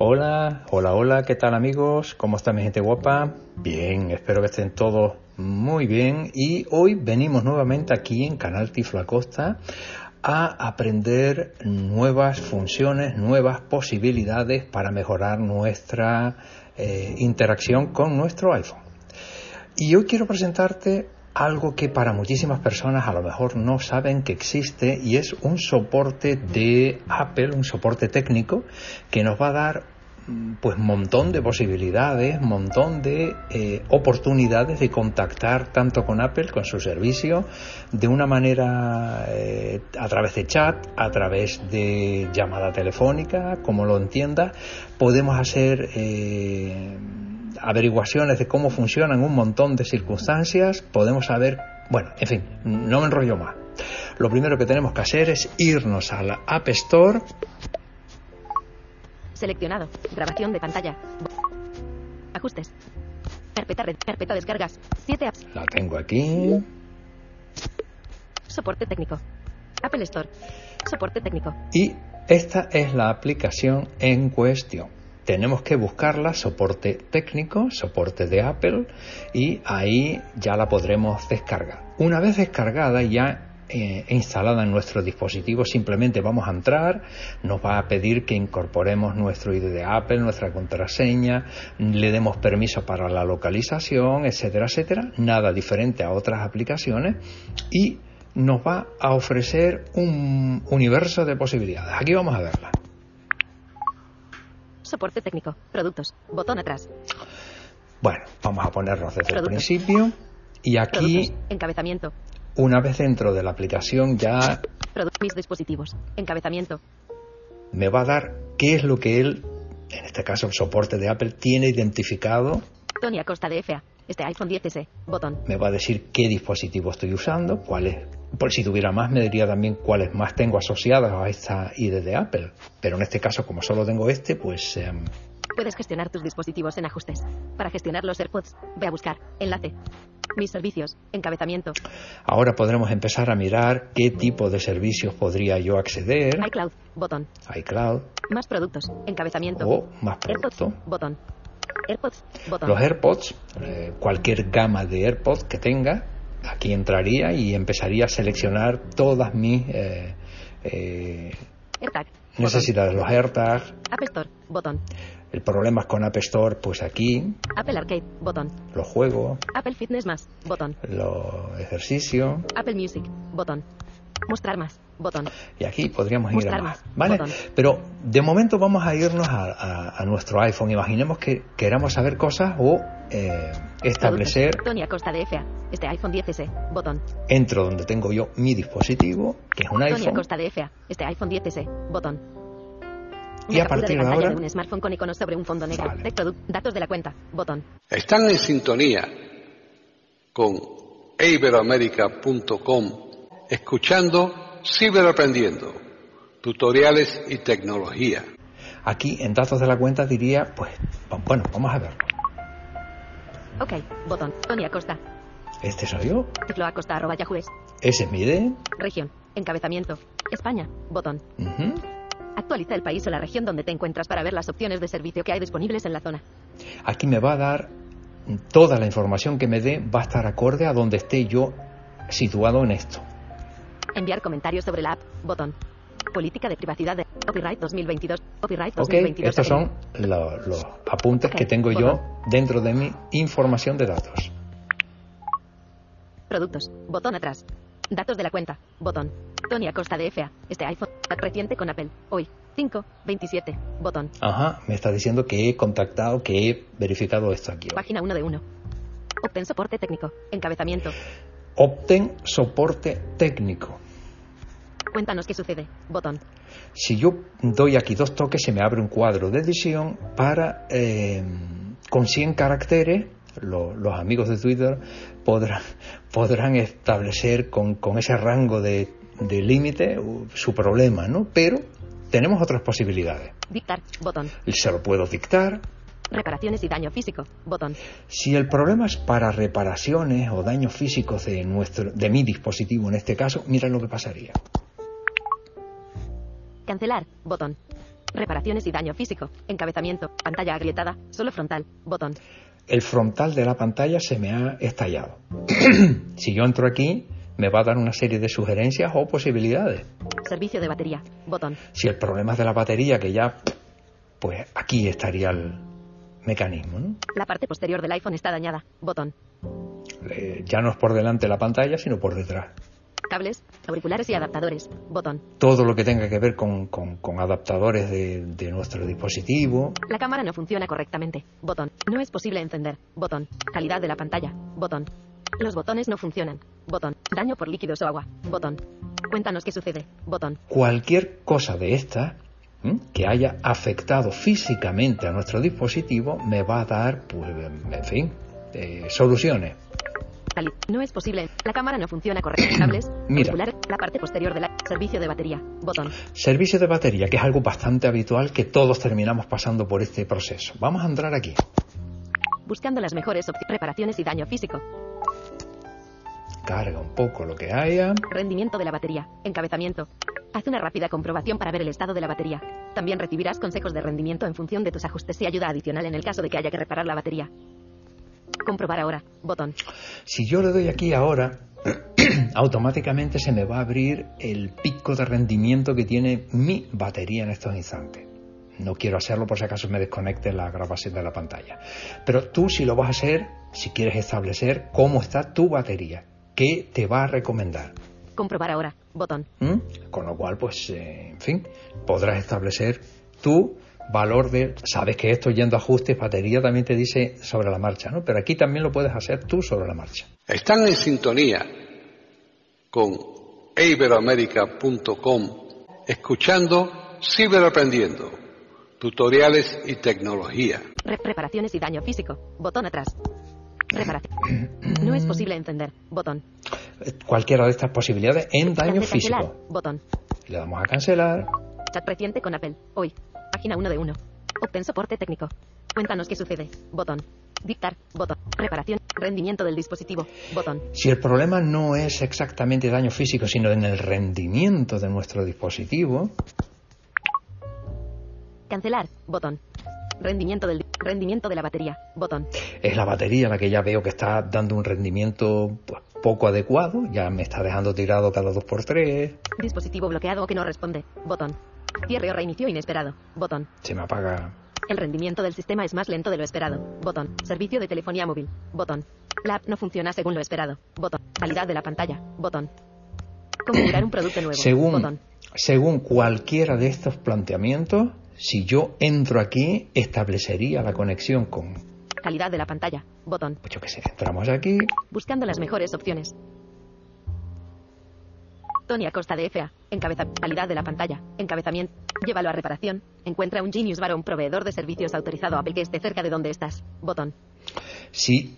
Hola, hola, hola, ¿qué tal amigos? ¿Cómo está mi gente guapa? Bien, espero que estén todos muy bien y hoy venimos nuevamente aquí en Canal Tiflo Acosta a aprender nuevas funciones, nuevas posibilidades para mejorar nuestra eh, interacción con nuestro iPhone. Y hoy quiero presentarte algo que para muchísimas personas a lo mejor no saben que existe y es un soporte de Apple, un soporte técnico que nos va a dar Mm, pues montón de posibilidades, montón de eh, oportunidades de contactar tanto con Apple, con su servicio, de una manera eh, a través de chat, a través de llamada telefónica, como lo entienda. Podemos hacer eh, averiguaciones de cómo funcionan un montón de circunstancias, podemos saber, bueno, en fin, no me enrollo más. Lo primero que tenemos que hacer es irnos a la App Store Seleccionado. Grabación de pantalla. Ajustes. Carpeta red. Carpeta descargas. 7 apps. La tengo aquí. Soporte técnico. Apple Store. Soporte técnico. Y esta es la aplicación en cuestión. Tenemos que buscarla, soporte técnico, soporte de Apple, y ahí ya la podremos descargar. Una vez descargada ya eh, instalada en nuestro dispositivo, simplemente vamos a entrar, nos va a pedir que incorporemos nuestro ID de Apple, nuestra contraseña, le demos permiso para la localización, etcétera, etcétera, nada diferente a otras aplicaciones y nos va a ofrecer un universo de posibilidades. Aquí vamos a verla. Soporte técnico, productos, botón atrás. Bueno, vamos a ponernos desde el principio y aquí encabezamiento, una vez dentro de la aplicación ya... Mis dispositivos. Encabezamiento. Me va a dar qué es lo que él, en este caso el soporte de Apple, tiene identificado. Tony Acosta de FA. Este iPhone 10S. Botón. Me va a decir qué dispositivo estoy usando, cuáles... Por si tuviera más, me diría también cuáles más tengo asociadas a esta ID de Apple. Pero en este caso, como solo tengo este, pues... Em, Puedes gestionar tus dispositivos en ajustes. Para gestionar los AirPods, ve a buscar. Enlace. Mis servicios. Encabezamiento. Ahora podremos empezar a mirar qué tipo de servicios podría yo acceder. iCloud. Botón. iCloud. Más productos. Encabezamiento. O más productos. Botón. AirPods. Los AirPods, eh, cualquier gama de AirPods que tenga, aquí entraría y empezaría a seleccionar todas mis eh, eh, AirTag. necesidades. Los AirTags. App Store. Botón. El problema es con App Store, pues aquí. Apple Arcade, botón. Los juegos. Apple Fitness más, botón. Los ejercicios. Apple Music, botón. Mostrar más, botón. Y aquí podríamos ir a más, ¿vale? Pero de momento vamos a irnos a, nuestro iPhone. Imaginemos que queramos saber cosas o eh, establecer. Tony Acosta de FA. Este iPhone 10S, botón. Entro donde tengo yo mi dispositivo, que es un iPhone. Tony Acosta de FA. Este iPhone 10S, botón. Y a partir de, ahora. un smartphone con iconos sobre un fondo negro. datos de la cuenta. Botón. Están en sintonía con iberoamerica.com escuchando Ciberaprendiendo, tutoriales y tecnología. Aquí en datos de la cuenta diría, pues, bueno, vamos a verlo. Ok, botón. Tony Acosta. Este soy yo. Teclo Acosta arroba Yahoo Ese es mi ID. Región. Encabezamiento. España. Botón. Actualiza el país o la región donde te encuentras para ver las opciones de servicio que hay disponibles en la zona. Aquí me va a dar toda la información que me dé, va a estar acorde a donde esté yo situado en esto. Enviar comentarios sobre la app, botón. Política de privacidad de Copyright 2022. Copyright Ok, 2022. estos son lo- los apuntes que Ok, tengo yo dentro de mi información de datos. Productos. Botón atrás. Datos de la cuenta. Botón. Tony Acosta de FA. Este iPhone. Reciente con Apple. Hoy. 5. 27. Botón. Ajá, me está diciendo que he contactado, que he verificado esto aquí. Página 1 de 1. Obtén soporte técnico. Encabezamiento. Obtén soporte técnico. Cuéntanos qué sucede. Botón. Si yo doy aquí dos toques, se me abre un cuadro de edición para, eh, con 100 caracteres, lo- los amigos de Twitter podrán, podrán establecer con, con ese rango de, de límite uh, su problema, ¿no? Pero tenemos otras posibilidades. Dictar. Botón. Se lo puedo dictar. Reparaciones y daño físico. Botón. Si el problema es para reparaciones o daños físicos de, nuestro, de mi dispositivo en este caso, mira lo que pasaría. Cancelar. Botón. Reparaciones y daño físico. Encabezamiento. Pantalla agrietada. Solo frontal. Botón. el frontal de la pantalla se me ha estallado. si yo entro aquí, me va a dar una serie de sugerencias o posibilidades. Servicio de batería. Botón. Si el problema es de la batería, que ya, pues aquí estaría el mecanismo. ¿no? La parte posterior del iPhone está dañada. Botón. Eh, ya no es por delante la pantalla, sino por detrás. Cables, auriculares y adaptadores. Botón. Todo lo que tenga que ver con, con- con adaptadores de, de nuestro dispositivo. La cámara no funciona correctamente. Botón. No es posible encender. Botón. Calidad de la pantalla. Botón. Los botones no funcionan. Botón. Daño por líquidos o agua. Botón. Cuéntanos qué sucede. Botón. Cualquier cosa de esta. Que haya afectado físicamente a nuestro dispositivo me va a dar, pues, en fin, eh, soluciones. No es posible. La cámara no funciona correctamente. Mira. la parte posterior de la servicio de batería. Botón. Servicio de batería, que es algo bastante habitual que todos terminamos pasando por este proceso. Vamos a entrar aquí. Buscando las mejores opciones. Reparaciones y daño físico. Carga un poco lo que haya. Rendimiento de la batería. Encabezamiento. Haz una rápida comprobación para ver el estado de la batería. También recibirás consejos de rendimiento en función de tus ajustes y ayuda adicional en el caso de que haya que reparar la batería. Comprobar ahora. Botón. Si yo le doy aquí ahora, automáticamente se me va a abrir el pico de rendimiento que tiene mi batería en estos instantes. No quiero hacerlo por si acaso me desconecte la grabación de la pantalla. Pero tú si lo vas a hacer, si quieres establecer cómo está tu batería, qué te va a recomendar. Comprobar ahora. Botón. ¿Mm? Con lo cual, pues, eh, en fin, podrás establecer tu valor de... Sabes que esto yendo a ajustes, batería también te dice sobre la marcha, ¿no? Pero aquí también lo puedes hacer tú sobre la marcha. Están en sintonía con iberoamerica.com escuchando Ciberaprendiendo, tutoriales y tecnología. Re- reparaciones y daño físico. Botón atrás. Reparación. No es posible encender. Botón. Cualquiera de estas posibilidades en daño físico. Botón. Le damos a cancelar. Chat reciente con Apple. Hoy. Página 1 de 1. Obtén soporte técnico. Cuéntanos qué sucede. Botón. Dictar. Botón. Reparación. Rendimiento del dispositivo. Botón. Si el problema no es exactamente daño físico, sino en el rendimiento de nuestro dispositivo, Cancelar. Botón. Rendimiento del rendimiento de la batería. Botón. es la batería la que ya veo que está dando un rendimiento pues, poco adecuado, ya me está dejando tirado cada 2x3, Dispositivo bloqueado o que no responde. Botón. Cierre o reinicio inesperado. Botón. se me apaga. El rendimiento del sistema es más lento de lo esperado. Botón. Servicio de telefonía móvil. Botón. La app no funciona según lo esperado. Botón. Calidad de la pantalla. Botón. Configurar un producto nuevo. Según, Botón. según cualquiera de estos planteamientos, si yo entro aquí, establecería la conexión con, Calidad de la pantalla. Botón. pues yo qué sé, entramos aquí, Buscando las mejores opciones. Tony Acosta de FA. Encabeza. Calidad de la pantalla. Encabezamiento. Llévalo a reparación. Encuentra un Genius Bar o un proveedor de servicios autorizado Apple que esté cerca de donde estás. Botón. si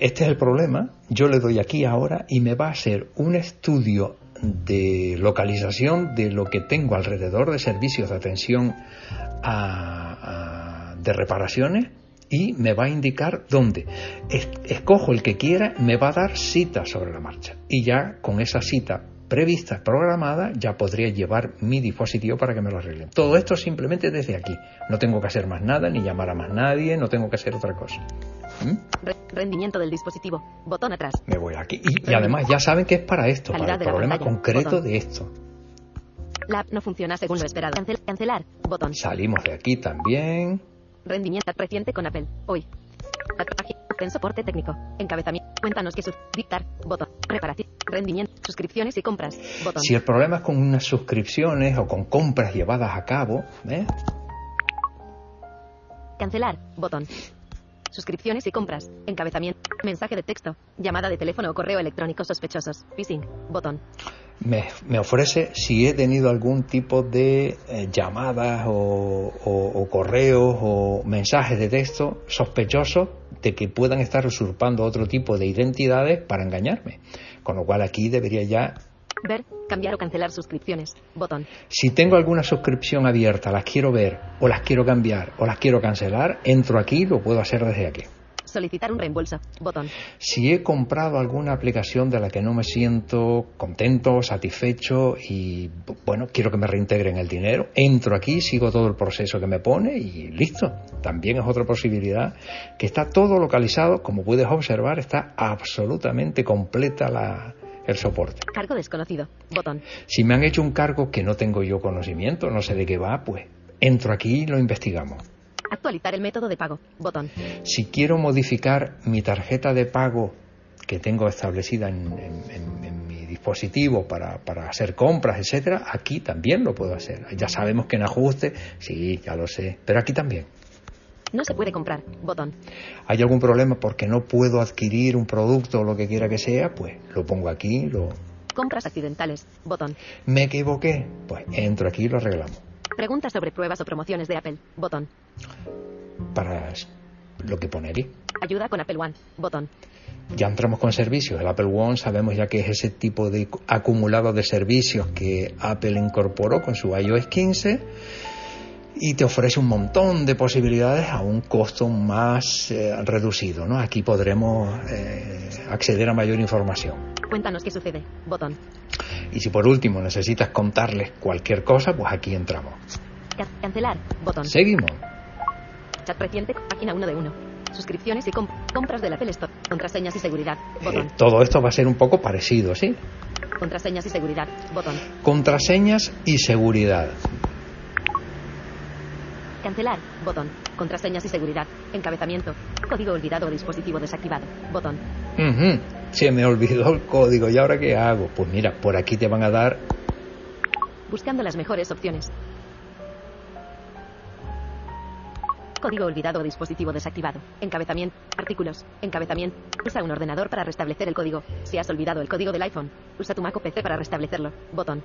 este es el problema, yo le doy aquí ahora y me va a hacer un estudio de localización de lo que tengo alrededor de servicios de atención a- de reparaciones y me va a indicar dónde. Es- escojo el que quiera, me va a dar cita sobre la marcha. Y ya con esa cita prevista, programada, ya podría llevar mi dispositivo para que me lo arreglen. Todo esto simplemente desde aquí. No tengo que hacer más nada, ni llamar a más nadie, no tengo que hacer otra cosa. ¿Mm? Re- rendimiento del dispositivo. Botón atrás. Me voy aquí. Y, y además ya saben que es para esto, para Calidad el de la problema pantalla. concreto Botón. de esto. La app no funciona según lo esperado. Cancel- cancelar. Botón. Salimos de aquí también. Rendimiento reciente con Apple. Hoy. En soporte técnico. Encabezamiento. Cuéntanos qué. Dictar. Botón. Reparación. Rendimiento. Suscripciones y compras. Botón. Si el problema es con unas suscripciones o con compras llevadas a cabo, ¿eh? Cancelar. Botón. Suscripciones y compras. Encabezamiento. Mensaje de texto. Llamada de teléfono o correo electrónico sospechosos. Phishing. Botón. me, me ofrece si he tenido algún tipo de eh, llamadas o, o- o correos o mensajes de texto sospechosos de que puedan estar usurpando otro tipo de identidades para engañarme. Con lo cual aquí debería ya, Ver. Cambiar o cancelar suscripciones. Botón. si tengo alguna suscripción abierta, las quiero ver o las quiero cambiar o las quiero cancelar, entro aquí, lo puedo hacer desde aquí. Solicitar un reembolso. Botón. Si he comprado alguna aplicación de la que no me siento contento, satisfecho y bueno, quiero que me reintegren el dinero, entro aquí, sigo todo el proceso que me pone y listo. También es otra posibilidad que está todo localizado, como puedes observar, está absolutamente completa la, el soporte. Cargo desconocido. Botón. Si me han hecho un cargo que no tengo yo conocimiento, no sé de qué va, pues entro aquí y lo investigamos. Actualizar el método de pago. Botón. Si quiero modificar mi tarjeta de pago que tengo establecida en, en- en- en mi dispositivo para, para hacer compras, etcétera, aquí también lo puedo hacer. Ya sabemos que en ajuste, sí, ya lo sé, pero aquí también. No se puede comprar. Botón. ¿Hay algún problema porque no puedo adquirir un producto o lo que quiera que sea? Pues lo pongo aquí, lo... Compras accidentales. Botón. ¿Me equivoqué? Pues entro aquí y lo arreglamos. Preguntas sobre pruebas o promociones de Apple. Botón. Para lo que pone aquí. Ayuda con Apple One. Botón. Ya entramos con servicios. El Apple One sabemos ya que es ese tipo de acumulado de servicios que Apple incorporó con su iOS 15 y te ofrece un montón de posibilidades a un costo más eh, reducido. ¿no? Aquí podremos eh, acceder a mayor información. Cuéntanos qué sucede. Botón. Y si por último necesitas contarles cualquier cosa, pues aquí entramos. Ca- cancelar. Botón. Seguimos. Chat reciente. Página 1 de 1. Suscripciones y comp- compras del Apple Store. Contraseñas y seguridad. Botón. Eh, todo esto va a ser un poco parecido, ¿sí? Contraseñas y seguridad. Botón. Contraseñas y seguridad. Cancelar. Botón. Contraseñas y seguridad. Encabezamiento. Código olvidado o dispositivo desactivado. Botón. Ujú, Se me olvidó el código. ¿Y ahora qué hago? Pues mira, por aquí te van a dar Buscando las mejores opciones. Código olvidado o dispositivo desactivado. Encabezamiento. Artículos. Encabezamiento. Usa un ordenador para restablecer el código. Si has olvidado el código del iPhone, usa tu Mac o PC para restablecerlo. Botón.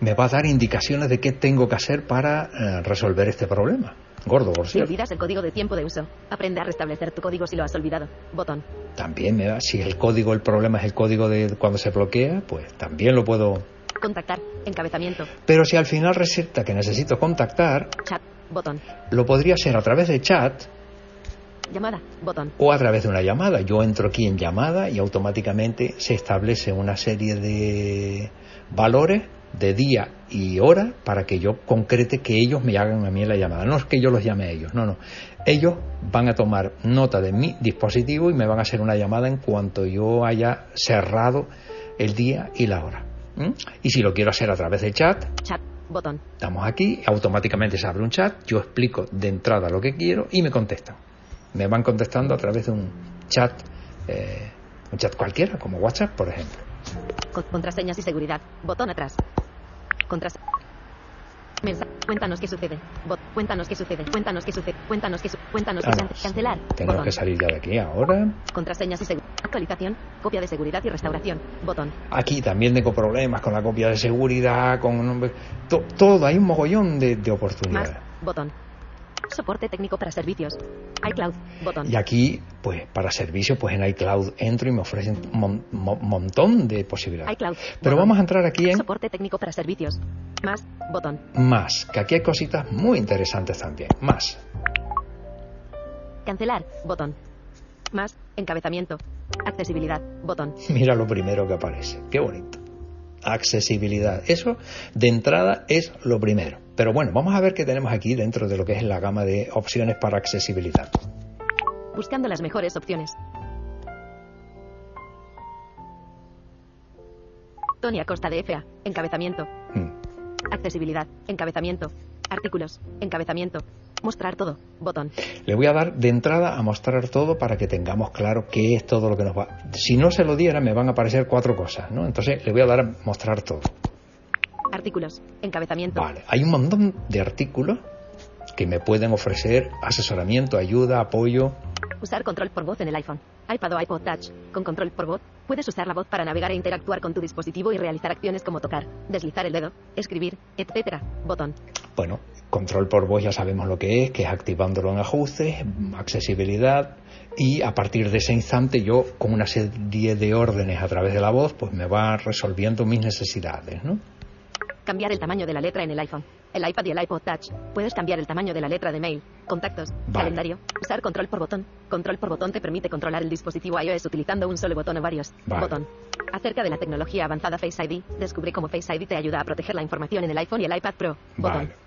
Me va a dar indicaciones de qué tengo que hacer para eh, resolver este problema. Gordo, por Si cierto. olvidas el código de tiempo de uso, aprende a restablecer tu código si lo has olvidado. Botón. También me da, si el código, el problema es el código de cuando se bloquea, pues también lo puedo. Contactar. Encabezamiento. Pero si al final resulta que necesito contactar, Chat. Botón. lo podría hacer a través de chat Llamada. Botón. o a través de una llamada. Yo entro aquí en llamada y automáticamente se establece una serie de valores de día y hora para que yo concrete que ellos me hagan a mí la llamada. No es que yo los llame a ellos, no, no. Ellos van a tomar nota de mi dispositivo y me van a hacer una llamada en cuanto yo haya cerrado el día y la hora. ¿Mm? Y si lo quiero hacer a través de chat, Chat. Botón. Estamos aquí, automáticamente se abre un chat, yo explico de entrada lo que quiero y me contestan. Me van contestando a través de un chat, eh, un chat cualquiera, como WhatsApp, por ejemplo. Con- contraseñas y seguridad. Botón atrás. Contras. Mensaje. Cuéntanos qué sucede. Bot. Cuéntanos qué sucede. Cuéntanos qué sucede. Cuéntanos qué sucede. Cuéntanos qué Ah. Cancelar. Botón. que salir ya de aquí ahora. Contraseñas y seguridad. Actualización. Copia de seguridad y restauración. Botón. Aquí también tengo problemas con la copia de seguridad, con to- todo, hay un mogollón de, de Más. oportunidades. Botón. Soporte técnico para servicios. iCloud. Botón. Y aquí, pues para servicios, pues en iCloud entro y me ofrecen un mon- mo- montón de posibilidades. iCloud. Pero Botón. vamos a entrar aquí en Soporte técnico para servicios. Más. Botón. más, que aquí hay cositas muy interesantes también. Más. Cancelar. Botón. Más. Encabezamiento. Accesibilidad. Botón. Mira lo primero que aparece. Qué bonito. Accesibilidad. Eso de entrada es lo primero. Pero bueno, vamos a ver qué tenemos aquí dentro de lo que es la gama de opciones para accesibilidad. Buscando las mejores opciones. Tony Acosta de FA. Encabezamiento. Hmm. Accesibilidad. Encabezamiento. Artículos. Encabezamiento. Mostrar todo. Botón. Le voy a dar de entrada a mostrar todo para que tengamos claro qué es todo lo que nos va. Si no se lo diera, me van a aparecer cuatro cosas, ¿no? Entonces le voy a dar a mostrar todo. Artículos. Encabezamiento. Vale, hay un montón de artículos que me pueden ofrecer asesoramiento, ayuda, apoyo. Usar control por voz en el iPhone, iPad o iPod Touch. Con control por voz, puedes usar la voz para navegar e interactuar con tu dispositivo y realizar acciones como tocar, deslizar el dedo, escribir, etc. Botón. Bueno, control por voz ya sabemos lo que es, que es activándolo en ajustes, accesibilidad y a partir de ese instante yo con una serie de órdenes a través de la voz pues me va resolviendo mis necesidades, ¿no? Cambiar el tamaño de la letra en el iPhone, el iPad y el iPod Touch. Puedes cambiar el tamaño de la letra de mail, contactos, Vale. calendario. Usar control por botón. Control por botón te permite controlar el dispositivo iOS utilizando un solo botón o varios. Vale. Botón. Acerca de la tecnología avanzada Face ID, descubre cómo Face ID te ayuda a proteger la información en el iPhone y el iPad Pro. Botón. Vale.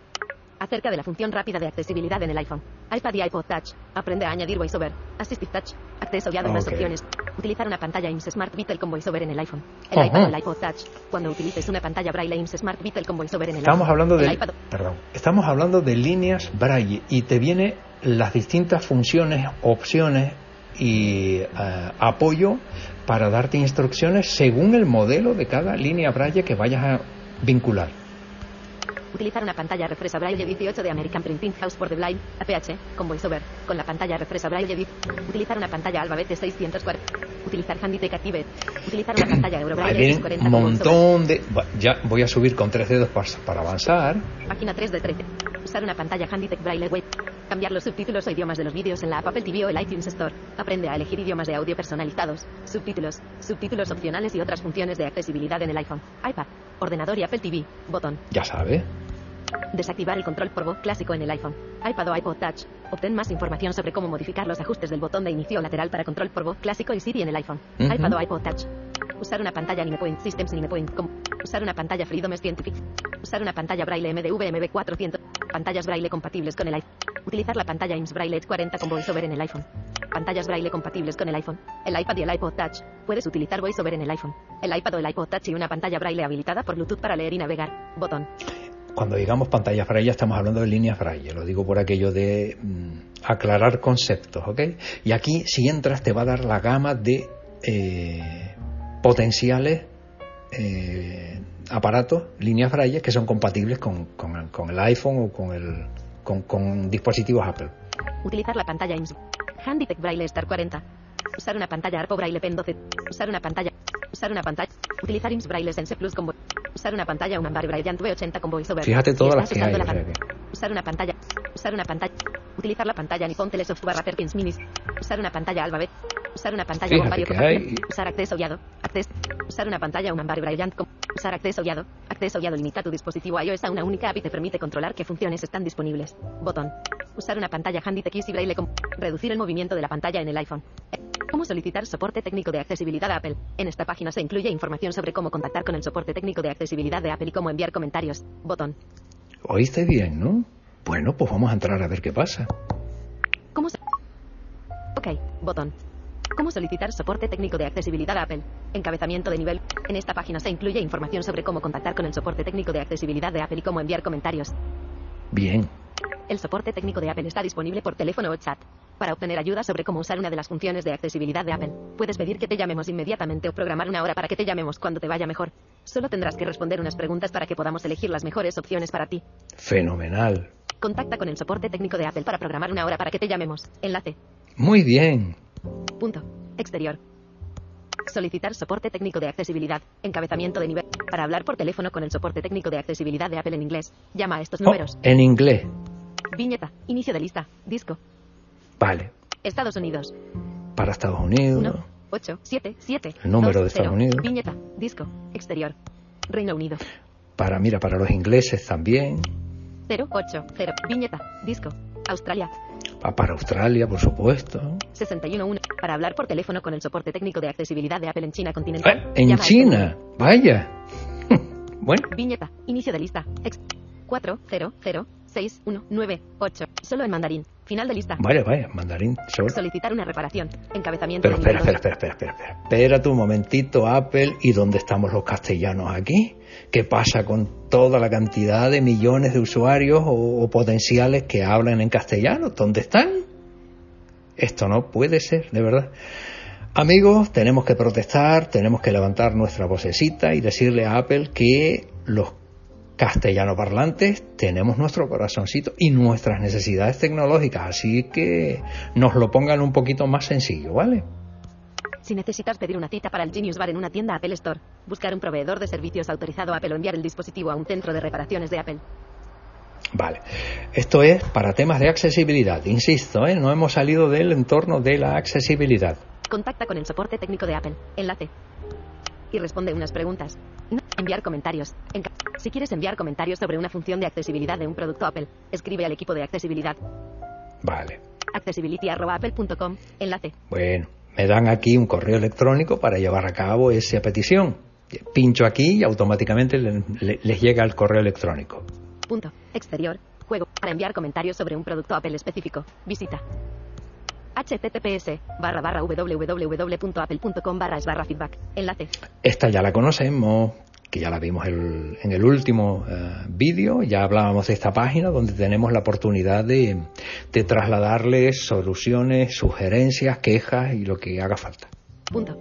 Acerca de la función rápida de accesibilidad en el iPhone, iPad y iPod Touch. Aprende a añadir VoiceOver, Assistive Touch, acceso guiado a más opciones. Utilizar una pantalla IMS Smart Beetle con VoiceOver en el iPhone, el iPad o el iPod Touch. Cuando utilices una pantalla Braille IMS Smart Beetle con VoiceOver en el Estamos iPhone, hablando de iPad perdón, estamos hablando de líneas braille y te viene las distintas funciones, opciones y eh, apoyo para darte instrucciones según el modelo de cada línea braille que vayas a vincular. Utilizar una pantalla refresca Braille 18 de American Printing House for the Blind, APH, con VoiceOver, con la pantalla refresca Braille 10. Utilizar una pantalla Alphabet 640. Utilizar Handitech Activate. Utilizar una pantalla Euro Ahí Braille vienen 40 un montón de... Ya voy a subir con tres dedos para, para avanzar. Página 3 de 13. Usar una pantalla Handitech Braille Web. Cambiar los subtítulos o idiomas de los vídeos en la app Apple TV o el iTunes Store. Aprende a elegir idiomas de audio personalizados, subtítulos, subtítulos opcionales y otras funciones de accesibilidad en el iPhone, iPad, ordenador y Apple TV. Botón. Ya sabes. Desactivar el control por voz clásico en el iPhone, iPad o iPod Touch. Obtén más información sobre cómo modificar los ajustes del botón de inicio lateral para control por voz clásico y Siri en el iPhone, iPad o iPod Touch. Usar una pantalla Ninepoint Systems Ninepoint Com. Usar una pantalla Freedom Scientific. Usar una pantalla Braille MDV MB400. Pantallas Braille compatibles con el iPhone. Utilizar la pantalla IMS Braille Edge 40 con VoiceOver en el iPhone. Pantallas Braille compatibles con el iPhone, el iPad y el iPod Touch. Puedes utilizar VoiceOver en el iPhone, el iPad o el iPod Touch y una pantalla Braille habilitada por Bluetooth para leer y navegar. Botón. Cuando digamos pantallas braille estamos hablando de líneas braille, lo digo por aquello de mm, aclarar conceptos, ¿ok? Y aquí si entras te va a dar la gama de eh, potenciales eh, aparatos, líneas braille que son compatibles con, con- con el iPhone o con, el, con, con dispositivos Apple. Utilizar la pantalla IMS. Handitech Braille Star 40. Usar una pantalla Arpo Braille Pen 12. Usar una pantalla. Usar una pantalla. Utilizar IMS Braille Sense Plus con Usar una pantalla Unambar Braille V80 con VoiceOver. Fíjate todas las que hay. la pan- Usar una pantalla. Usar una pantalla. Utilizar la pantalla Nippon Telesoft barra Perkins Minis. Usar una pantalla Alphabet. Usar una pantalla Fíjate hay- Usar acceso guiado. Acceso. Usar una pantalla Unambar Braille con Usar acceso guiado. Acceso guiado limita tu dispositivo iOS a una única app y te permite controlar qué funciones están disponibles. Botón. Usar una pantalla Handitech Easy Braille con Reducir el movimiento de la pantalla en el iPhone. ¿Cómo solicitar soporte técnico de accesibilidad a Apple? En esta página se incluye información sobre cómo contactar con el soporte técnico de accesibilidad de Apple y cómo enviar comentarios. Botón. Oíste bien, ¿no? Bueno, pues vamos a entrar a ver qué pasa. ¿Cómo se... Ok, botón. ¿Cómo solicitar soporte técnico de accesibilidad a Apple? Encabezamiento de nivel. En esta página se incluye información sobre cómo contactar con el soporte técnico de accesibilidad de Apple y cómo enviar comentarios. Bien. El soporte técnico de Apple está disponible por teléfono o chat. Para obtener ayuda sobre cómo usar una de las funciones de accesibilidad de Apple, puedes pedir que te llamemos inmediatamente o programar una hora para que te llamemos cuando te vaya mejor. Solo tendrás que responder unas preguntas para que podamos elegir las mejores opciones para ti. Fenomenal. Contacta con el soporte técnico de Apple para programar una hora para que te llamemos. Enlace. Muy bien. Punto. Exterior. Solicitar soporte técnico de accesibilidad. Encabezamiento de nivel. Para hablar por teléfono con el soporte técnico de accesibilidad de Apple en inglés. Llama a estos Oh, números. en inglés. Viñeta. Inicio de lista. Disco. Vale. Estados Unidos. Para Estados Unidos. 1, 8, 7, 7. El número de Estados Unidos. Viñeta. Disco. Exterior. Reino Unido. Para, mira, para los ingleses también. 0, 8, 0. Viñeta. Disco. Australia. Ah, Para Australia, por supuesto. 61, 1. Para hablar por teléfono con el soporte técnico de accesibilidad de Apple en China continental. Ah, en este China. Vaya. bueno, Viñeta. Inicio de lista. Ex 4, 0, 0, 6198. Solo en mandarín. Final de lista. Vaya, vaya, mandarín. Solo. Solicitar una reparación. Encabezamiento. Pero espera, espera, espera, espera, espera, espera. Espérate un momentito, Apple, ¿y dónde estamos los castellanos aquí? ¿Qué pasa con toda la cantidad de millones de usuarios o, o potenciales que hablan en castellano? ¿Dónde están? Esto no puede ser, de verdad. Amigos, tenemos que protestar, tenemos que levantar nuestra vocecita y decirle a Apple que los castellano parlantes tenemos nuestro corazoncito y nuestras necesidades tecnológicas, así que nos lo pongan un poquito más sencillo, ¿vale? Si necesitas pedir una cita para el Genius Bar en una tienda Apple Store, buscar un proveedor de servicios autorizado Apple o enviar el dispositivo a un centro de reparaciones de Apple. Vale, esto es para temas de accesibilidad, insisto, ¿eh? no hemos salido del entorno de la accesibilidad. Contacta con el soporte técnico de Apple. Enlace. Y responde unas preguntas. Enviar comentarios. Si quieres enviar comentarios sobre una función de accesibilidad de un producto Apple, escribe al equipo de accesibilidad. Vale, accessibility.apple.com. Enlace. bueno, me dan aquí un correo electrónico para llevar a cabo esa petición. Pincho aquí y automáticamente le- le- les llega el correo electrónico. Punto. Exterior. Juego. Para enviar comentarios sobre un producto Apple específico. Visita. https barra barra www.apple.com barra es barra feedback. Enlace. Esta ya la conocemos, que ya la vimos el- en el último eh, vídeo, ya hablábamos de esta página donde tenemos la oportunidad de, de trasladarles soluciones, sugerencias, quejas y lo que haga falta. Punto.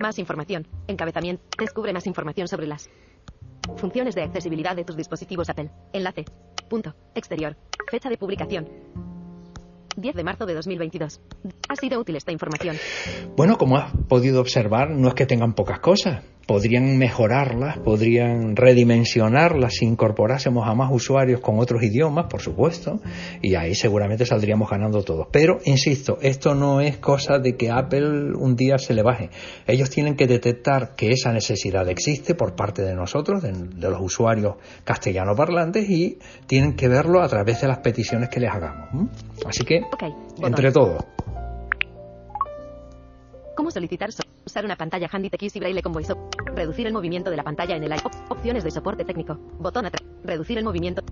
Más información. Encabezamiento. Descubre más información sobre las funciones de accesibilidad de tus dispositivos Apple. Enlace. Punto. Exterior. Fecha de publicación. 10 de marzo de 2022. Ha sido útil esta información. Bueno, como has podido observar, no es que tengan pocas cosas. Podrían mejorarlas, podrían redimensionarlas si incorporásemos a más usuarios con otros idiomas, por supuesto, y ahí seguramente saldríamos ganando todos. Pero, insisto, esto no es cosa de que Apple un día se le baje. Ellos tienen que detectar que esa necesidad existe por parte de nosotros, de, de los usuarios castellano parlantes, y tienen que verlo a través de las peticiones que les hagamos. Así que, entre todos. ¿Cómo solicitar so- usar una pantalla Handy TX y Braille con VoiceOver? Reducir el movimiento de la pantalla en el iPhone. Opciones de soporte técnico. Botón atrás. Reducir el movimiento.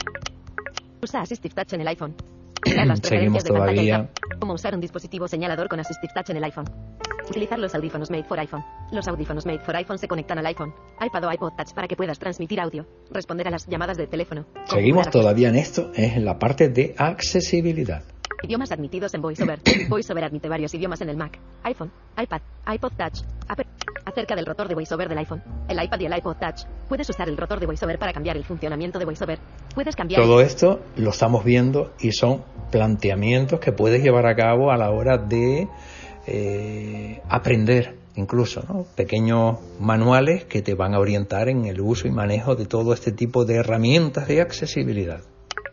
Usa Assistive Touch en el iPhone. Mirar las Seguimos de todavía. tap. Cómo usar un dispositivo señalador con Assistive Touch en el iPhone. Utilizar los audífonos Made for iPhone. Los audífonos Made for iPhone se conectan al iPhone, iPad o iPod Touch para que puedas transmitir audio, responder a las llamadas de teléfono. Seguimos todavía en esto, es en la parte de accesibilidad. Idiomas admitidos en VoiceOver. VoiceOver admite varios idiomas en el Mac, iPhone, iPad, iPod Touch. Acerca del rotor de VoiceOver del iPhone, el iPad y el iPod Touch. Puedes usar el rotor de VoiceOver para cambiar el funcionamiento de VoiceOver. Puedes cambiar Todo esto lo estamos viendo y son planteamientos que puedes llevar a cabo a la hora de eh, aprender, incluso, ¿no? pequeños manuales que te van a orientar en el uso y manejo de todo este tipo de herramientas de accesibilidad.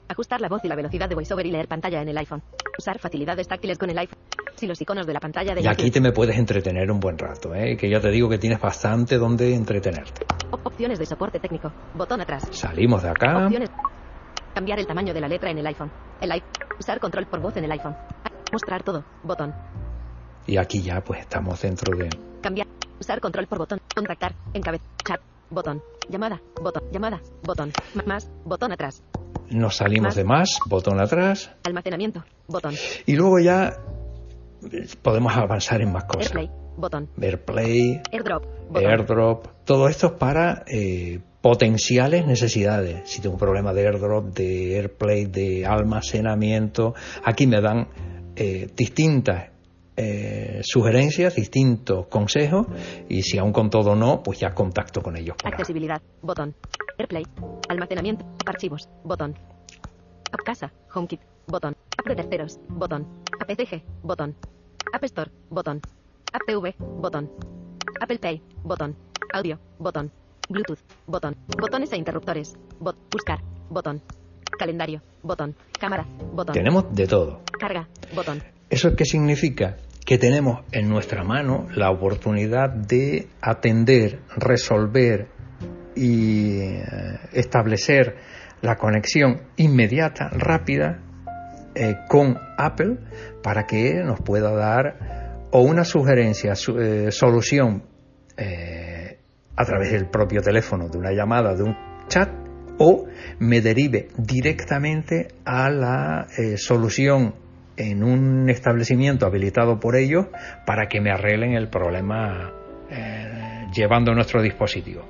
Ajustar la voz y la velocidad de VoiceOver y leer pantalla en el iPhone. Usar facilidades táctiles con el iPhone. Si los iconos de la pantalla de Y aquí te me puedes entretener un buen rato, ¿eh? que ya te digo que tienes bastante donde entretenerte. Op- opciones de soporte técnico. Botón atrás. Salimos de acá. Opciones. Cambiar el tamaño de la letra en el iPhone. El iPhone. Usar control por voz en el iPhone. Mostrar todo. Botón. Y aquí ya pues estamos dentro de... Cambiar. Usar control por botón. Contactar. Encabezar. Chat. Botón. Llamada. Botón. Llamada. Botón. M- más. Botón atrás. Nos salimos Más. de más, botón atrás. Almacenamiento. Botón. Y luego ya podemos avanzar en más cosas. Airplay. Botón. AirPlay, Airdrop. Botón. AirDrop, todo esto es para eh, potenciales necesidades. Si tengo un problema de AirDrop, de AirPlay, de almacenamiento, aquí me dan eh, distintas eh, sugerencias, distintos consejos y si aún con todo no, pues ya contacto con ellos. Accesibilidad. Botón. AirPlay. Almacenamiento. Archivos. Botón. App Casa. HomeKit. Botón. App de terceros. Botón. APCG. Botón. App Store. Botón. App TV. Botón. Apple Pay. Botón. Audio. Botón. Bluetooth. Botón. Botones e interruptores. Bot. Buscar. Botón. Calendario. Botón. Cámara. Botón. Tenemos de todo. Carga. Botón. ¿Eso qué significa? Que tenemos en nuestra mano la oportunidad de atender, resolver y eh, establecer la conexión inmediata, rápida, eh, con Apple para que nos pueda dar o una sugerencia, su- eh, solución eh, a través del propio teléfono, de una llamada, de un chat, o me derive directamente a la eh, solución en un establecimiento habilitado por ellos para que me arreglen el problema eh, llevando nuestro dispositivo.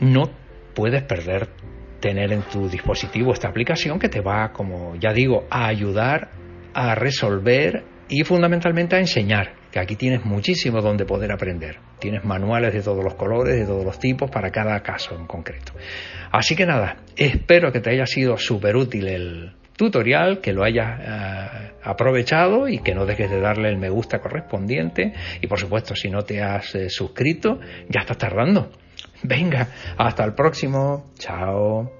No puedes perder tener en tu dispositivo esta aplicación que te va, como ya digo, a ayudar a resolver y fundamentalmente a enseñar, que aquí tienes muchísimo donde poder aprender. Tienes manuales de todos los colores, de todos los tipos, para cada caso en concreto. Así que nada, espero que te haya sido súper útil el tutorial, que lo hayas eh, aprovechado y que no dejes de darle el me gusta correspondiente. Y por supuesto, si no te has eh, suscrito, ya estás tardando. Venga, hasta el próximo. Chao.